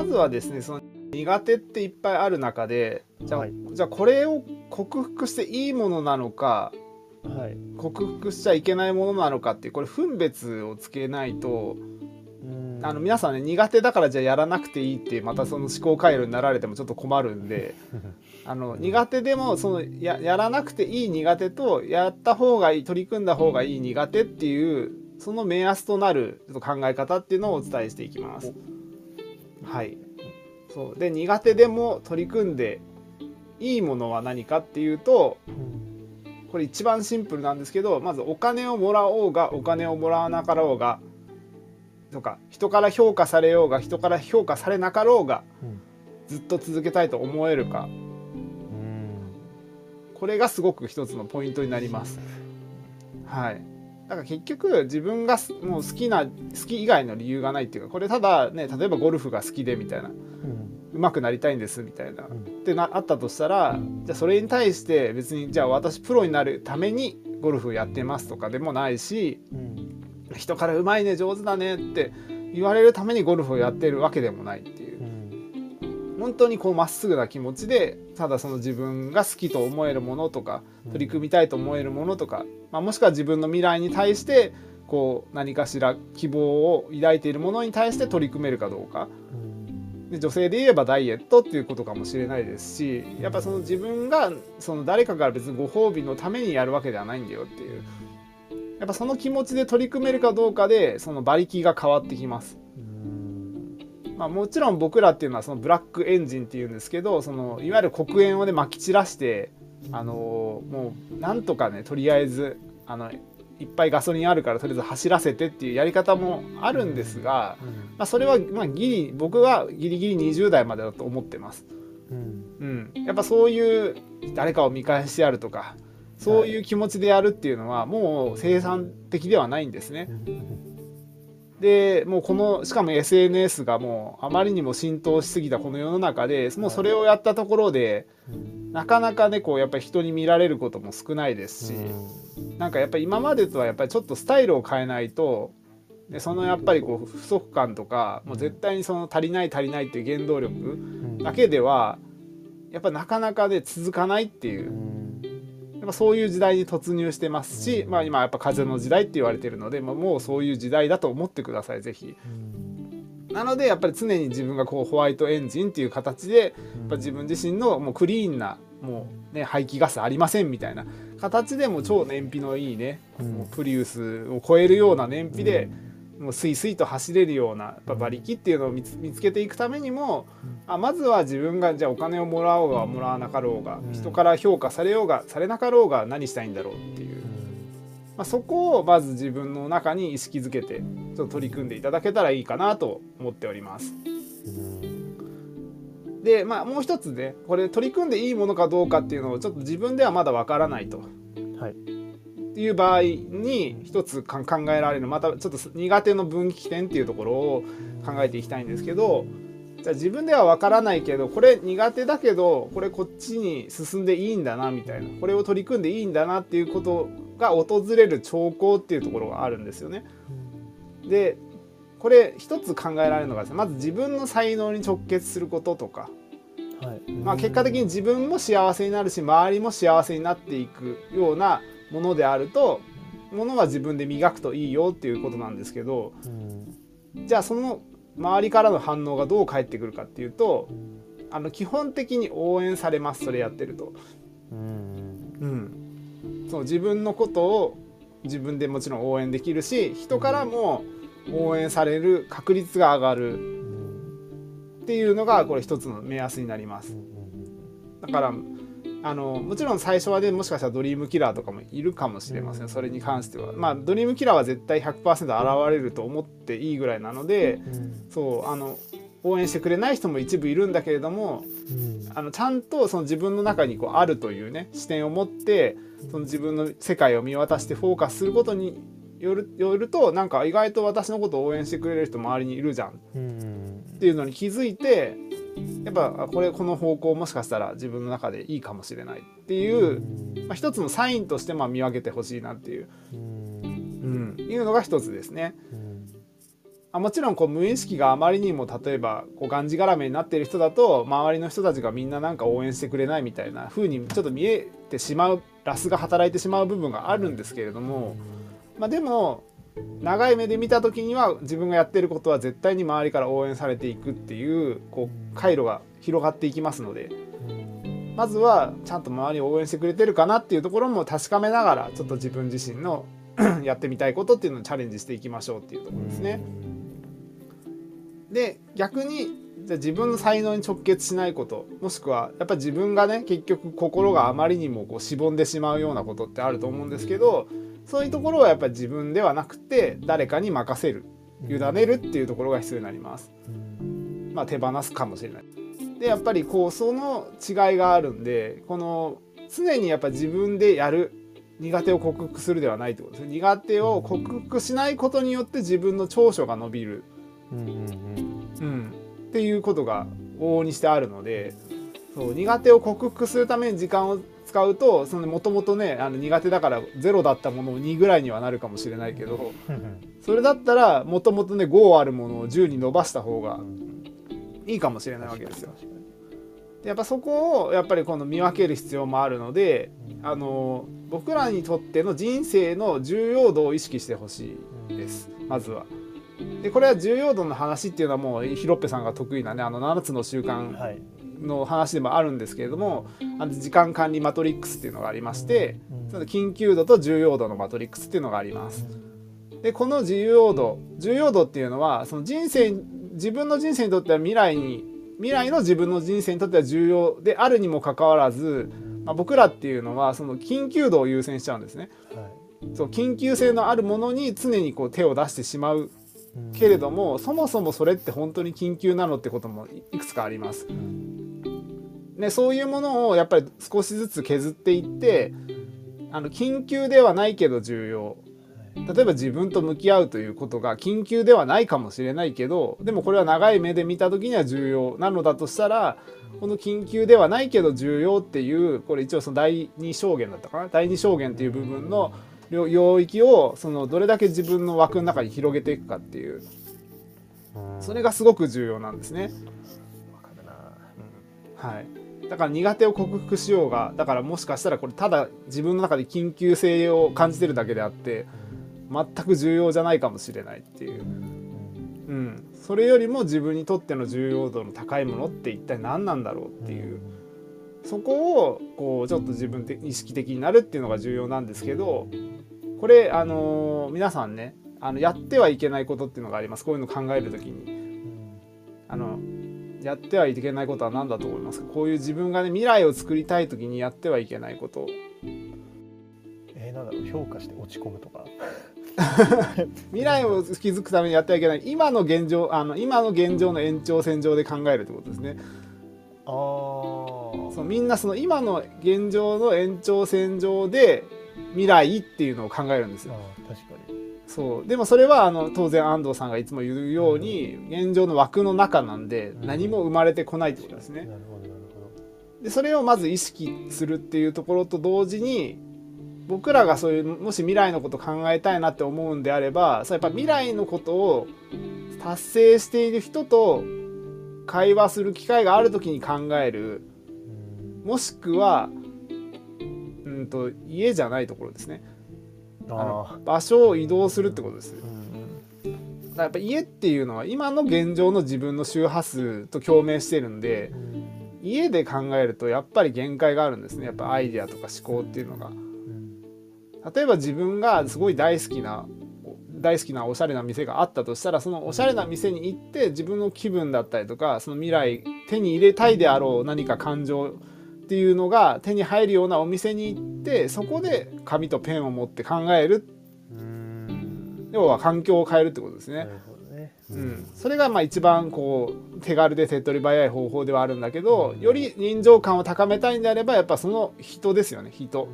まずはですねその苦手っていっぱいある中でじゃあ,、はい。じゃあこれを克服していいものなのかはい。克服しちゃいけないものなのかっていうこれ分別をつけないとうん。あの皆さんね苦手だからじゃあやらなくていいってまたその思考回路になられてもちょっと困るんで あの苦手でもそのややらなくていい苦手とやった方がいい取り組んだ方がいい苦手っていうその目安となるちょっと考え方っていうのをお伝えしていきます。はい、そう。で苦手でも取り組んでいいものは何かっていうとうんこれ一番シンプルなんですけどまずお金をもらおうがお金をもらわなかろうがとか。人から評価されようが人から評価されなかろうがうんずっと続けたいと思えるか。うん。これがすごく一つのポイントになります。はいだから結局自分がすもう好きな好き以外の理由がないっていうかこれただね例えばゴルフが好きでみたいな。うん。上手くなりたいんですみたいな。うん。ってなあったとしたらじゃあそれに対して別にじゃあ私プロになるためにゴルフやってますとかでもないしうん。人からうまいね上手だねって言われるためにゴルフをやってるわけでもないっていう。うん本当にこうまっすぐな気持ちでただその自分が好きと思えるものとか取り組みたいと思えるものとか、まあ、もしくは自分の未来に対してこう何かしら希望を抱いているものに対して取り組めるかどうか。うん。で女性で言えばダイエットっていうことかもしれないですしやっぱその自分がその誰かから別にご褒美のためにやるわけではないんだよっていう。やっぱその気持ちで取り組めるかどうかでその馬力が変わってきます。うんまあ、もちろん僕らっていうのはそのブラックエンジンっていうんですけどそのいわゆる黒煙をねまき散らして、あのーもうなんとかねとりあえずあのいっぱいガソリンあるからとりあえず走らせてっていうやり方もあるんですが、まあ、それはまあギリ僕はギリギリ20代までだと思ってます。うんうん、やっぱそういう誰かを見返してやるとかそういう気持ちでやるっていうのはもう生産的ではないんですね。でもうこのしかも SNS がもうあまりにも浸透しすぎたこの世の中でもうそれをやったところでなかなかねこうやっぱり人に見られることも少ないですしなんかやっぱり今までとはやっぱりちょっとスタイルを変えないとでそのやっぱりこう不足感とかもう絶対にその足りない足りないっていう原動力だけではやっぱなかなかで続かないっていう。ぱそういう時代に突入してますし、まあ、今やっぱ風の時代って言われてるので、まあ、もうそういう時代だと思ってくださいぜひ。うん。なのでやっぱり常に自分がこうホワイトエンジンっていう形でやっぱ自分自身のもうクリーンなもうね排気ガスありませんみたいな形でもう超燃費のいいね、うん。もうプリウスを超えるような燃費で、もうスイスイと走れるような馬力っていうのを見つけていくためにも、あまずは自分がじゃあお金をもらおうがもらわなかろうが、うん。人から評価されようがされなかろうが何したいんだろうっていう、まあ、そこをまず自分の中に意識づけてちょっと取り組んでいただけたらいいかなと思っております。でまあもう一つねこれ取り組んでいいものかどうかっていうのをちょっと自分ではまだわからないと。はいっていう場合に一つか考えられるまたちょっと苦手の分岐点っていうところを考えていきたいんですけどじゃあ自分ではわからないけどこれ苦手だけどこれこっちに進んでいいんだなみたいな。これを取り組んでいいんだなっていうことが訪れる兆候っていうところがあるんですよね。でこれ一つ考えられるのがですねまず自分の才能に直結することとか、はい。まあ、結果的に自分も幸せになるし周りも幸せになっていくようなものであるとものは自分で磨くといいよっていうことなんですけどうん。じゃあその周りからの反応がどう返ってくるかっていうとあの基本的に応援されますそれやってると。うん。そう自分のことを自分でもちろん応援できるし人からも応援される確率が上がるうん。っていうのがこれ一つの目安になります。だからあのもちろん最初はねもしかしたらドリームキラーとかもいるかもしれません。それに関しては。まあドリームキラーは絶対100%現れると思っていいぐらいなのでそうあの応援してくれない人も一部いるんだけれどもうん。あのちゃんとその自分の中にこうあるというね視点を持ってその自分の世界を見渡してフォーカスすることによるよるとなんか意外と私のことを応援してくれる人周りにいるじゃん。っていうのに気づいてやっぱあこれこの方向もしかしたら自分の中でいいかもしれないっていう、まあ、一つのサインとしてまあ見分けてほしいなっていう、うん。うん、いうのが一つですね。うん。あもちろんこう無意識があまりにも例えばこうがんじがらめになっている人だと周りの人たちがみんななんか応援してくれないみたいな風にちょっと見えてしまうラスが働いてしまう部分があるんですけれども、まあ、でも長い目で見た時には自分がやってることは絶対に周りから応援されていくっていうこう回路が広がっていきますのでまずはちゃんと周りを応援してくれてるかなっていうところも確かめながらちょっと自分自身の やってみたいことっていうのをチャレンジしていきましょうっていうところですね。で逆にじゃ自分の才能に直結しないこともしくはやっぱ自分がね結局心があまりにもこうしぼんでしまうようなことってあると思うんですけどそういうところはやっぱり自分ではなくて誰かに任せる委ねるっていうところが必要になります。まあ、手放すかもしれない。でやっぱりこうその違いがあるんでこの常にやっぱ自分でやる苦手を克服するではないってことですね苦手を克服しないことによって自分の長所が伸びる、うん、っていうことが往々にしてあるのでそう苦手を克服するために時間を使うともともとねあの苦手だから0だったものを2ぐらいにはなるかもしれないけどそれだったらもともとね5あるものを10に伸ばした方がいいかもしれないわけですよ。やっぱそこをやっぱりこの見分ける必要もあるのであの僕らにとっての人生の重要度を意識してほしいです。まずは。でこれは重要度の話っていうのはもうヒロッペさんが得意なねあの7つの習慣の話でもあるんですけれども、あの時間管理マトリックスっていうのがありまして、その緊急度と重要度のマトリックスっていうのがあります。でこの重要度重要度っていうのはその人生自分の人生にとっては未来に未来の自分の人生にとっては重要であるにもかかわらず、まあ、僕らっていうのはその緊急度を優先しちゃうんですね。はい、そう緊急性のあるものに常にこう手を出してしまうけれども、そもそもそれって本当に緊急なのってこともいくつかあります。ね、そういうものをやっぱり少しずつ削っていってあの緊急ではないけど重要。例えば自分と向き合うということが緊急ではないかもしれないけどでもこれは長い目で見た時には重要なのだとしたらこの緊急ではないけど重要っていうこれ一応その第2証言だったかな？第2証言っていう部分の領域をそのどれだけ自分の枠の中に広げていくかっていう。それがすごく重要なんですね。はい、だから苦手を克服しようがだからもしかしたらこれただ自分の中で緊急性を感じてるだけであって全く重要じゃないかもしれないっていう、うん、それよりも自分にとっての重要度の高いものって一体何なんだろうっていう、そこをこうちょっと自分で意識的になるっていうのが重要なんですけどこれあのー、皆さんねあのやってはいけないことっていうのがあります。こういうの考える時に。あのやってはいけないことは何だと思いますか？こういう自分がね未来を作りたい時にやってはいけないこと。えー、なんだろう評価して落ち込むとか。未来を築くためにやってはいけない。今の現状あの今の現状の延長線上で考えるってことですね。あそうみんなその今の現状の延長線上で未来っていうのを考えるんですよ。確かにそう。でもそれはあの当然安藤さんがいつも言うように現状の枠の中なんで何も生まれてこないってことですね。でそれをまず意識するっていうところと同時に僕らがそういうもし未来のこと考えたいなって思うんであればそやっぱ未来のことを達成している人と会話する機会がある時に考える。もしくはうんと家じゃないところですね場所を移動するってことです、うん。うん、やっぱ家っていうのは今の現状の自分の周波数と共鳴してるんで、家で考えるとやっぱり限界があるんですね。やっぱアイデアとか思考っていうのが。例えば自分がすごい大好きな大好きなおしゃれな店があったとしたらそのおしゃれな店に行って自分の気分だったりとかその未来手に入れたいであろう何か感情っていうのが手に入るようなお店に行ってそこで紙とペンを持って考える。要は環境を変えるってことですね。ね。うん、それがまあ一番こう手軽で手っ取り早い方法ではあるんだけどより臨場感を高めたいんであればやっぱその人ですよね人。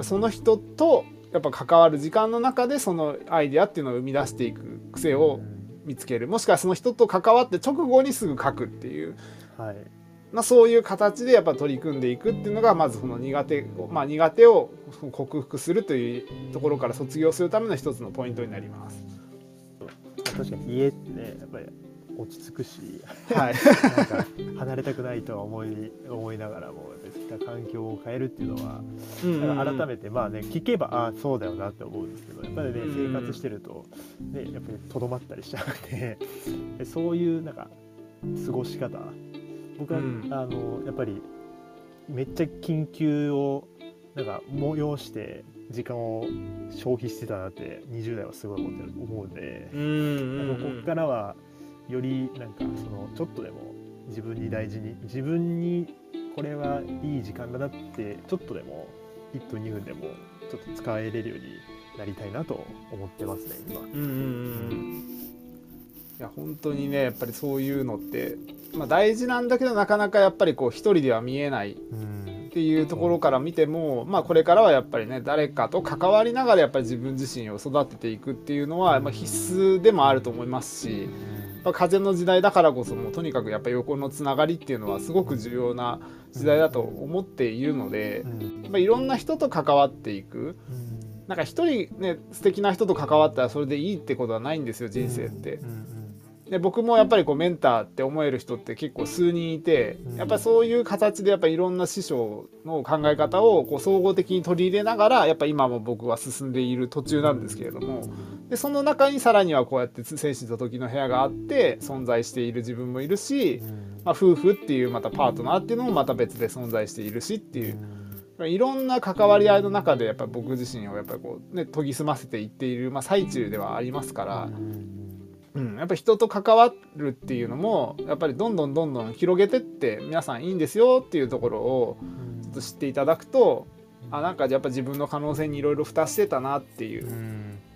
その人とやっぱ関わる時間の中でそのアイデアっていうのを生み出していく癖を見つける。もしくはその人と関わって直後にすぐ書くっていう、はいまあ、そういう形でやっぱ取り組んでいくっていうのがまずこの苦手、まあ、苦手を克服するというところから卒業するための一つのポイントになります。確かに家ってねやっぱり落ち着くしはい。なんか離れたくないとは思い思いながらも環境を変えるっていうのはなんか改めてまあね聞けばああそうだよなって思うんですけどやっぱりねうん生活してるとねやっぱりとどまったりしちゃうのででそういうなんか過ごし方僕は、うん。あのやっぱりめっちゃ緊急をなんか催して時間を消費してたなって20代はすごい思ってる思うんで、うんうんここからはよりなんかそのちょっとでも自分に大事に自分にこれはいい時間だなってちょっとでも1分2分でもちょっと使えれるようになりたいなと思ってますね今。うんうんうんいや本当にねやっぱりそういうのって、まあ、大事なんだけどなかなかやっぱりこう一人では見えないうんっていうところから見ても、まあ、これからはやっぱりね誰かと関わりながらやっぱり自分自身を育てていくっていうのは、まあ、必須でもあると思いますし、やっぱ風の時代だからこそもうとにかくやっぱ横のつながりっていうのはすごく重要な時代だと思っているので、うん。やっぱいろんな人と関わっていく。なんか一人ね素敵な人と関わったらそれでいいってことはないんですよ人生って。う。んで僕もやっぱりこうメンターって思える人って結構数人いてうん。やっぱりそういう形でやっぱりいろんな師匠の考え方をこう総合的に取り入れながらやっぱ今も僕は進んでいる途中なんですけれども。でその中にさらにはこうやって精神と時の部屋があって存在している自分もいるし、まあ、夫婦っていうまたパートナーっていうのもまた別で存在しているしっていう。いろんな関わり合いの中でやっぱり僕自身をやっぱりこうね研ぎ澄ませていっている、まあ、最中ではありますから。うん、やっぱり人と関わるっていうのもやっぱりどんどんどんどん広げてって皆さんいいんですよっていうところをちょっと知っていただくとあなんかやっぱ自分の可能性にいろいろ蓋してたなっていう、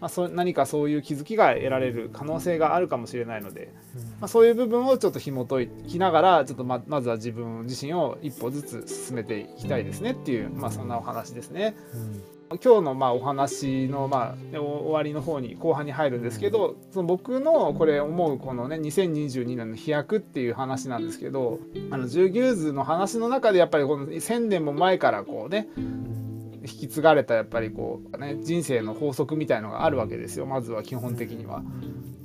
まあ、そ何かそういう気づきが得られる可能性があるかもしれないので、まあ、そういう部分をちょっと紐解きながらちょっとままずは自分自身を一歩ずつ進めていきたいですねっていう、まあ、そんなお話ですね。今日のまあお話のまあお終わりの方に後半に入るんですけどその僕のこれ思うこのね2022年の飛躍っていう話なんですけどあの十牛図の話の中でやっぱりこの1,000年も前からこうね引き継がれたやっぱりこうね人生の法則みたいのがあるわけですよまずは基本的には。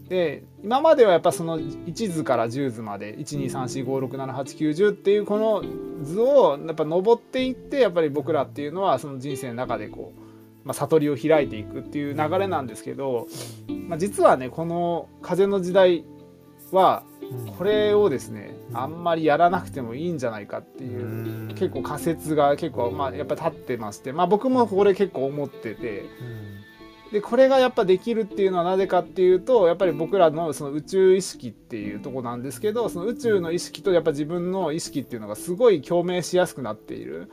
で今まではやっぱその1図から10図まで12345678910っていうこの図をやっぱ登っていってやっぱり僕らっていうのはその人生の中でこう、まあ、悟りを開いていくっていう流れなんですけど、まあ、実はねこの風の時代はこれをですねあんまりやらなくてもいいんじゃないかっていう結構仮説が結構まあやっぱ立ってまして。まあ僕もこれ結構思ってて。でこれがやっぱできるっていうのはなぜかっていうとやっぱり僕らのその宇宙意識っていうとこなんですけどその宇宙の意識とやっぱ自分の意識っていうのがすごい共鳴しやすくなっている。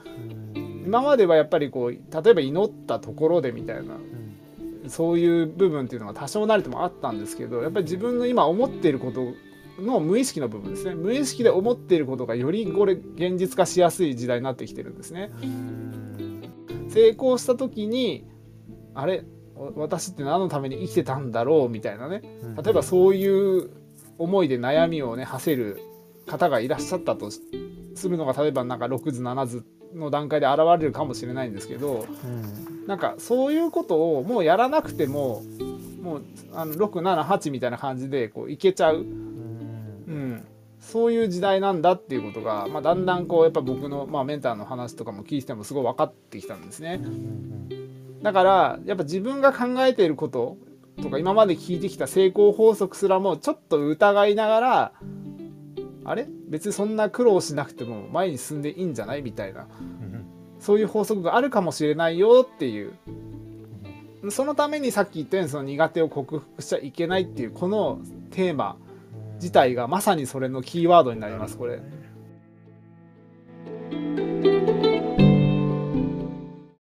今まではやっぱりこう例えば祈ったところでみたいなそういう部分っていうのが多少なりともあったんですけどやっぱり自分の今思っていることの無意識の部分ですね。無意識で思っていることがよりこれ現実化しやすい時代になってきてるんですね。成功した時にあれ？私って何のために生きてたんだろう？みたいなね。例えばそういう思いで悩みをね馳せる方がいらっしゃったとするのが例えばなんか6図7図の段階で現れるかもしれないんですけどなんかそういうことをもうやらなくてももうあの678みたいな感じでこういけちゃう、うん、そういう時代なんだっていうことが、まあ、だんだんこうやっぱ僕の、まあ、メンターの話とかも聞いてもすごい分かってきたんですね。だからやっぱ自分が考えていることとか今まで聞いてきた成功法則すらもちょっと疑いながらあれ？別にそんな苦労しなくても前に進んでいいんじゃないみたいな。そういう法則があるかもしれないよっていう。そのためにさっき言ったようにその苦手を克服しちゃいけないっていうこのテーマ自体がまさにそれのキーワードになりますこれ。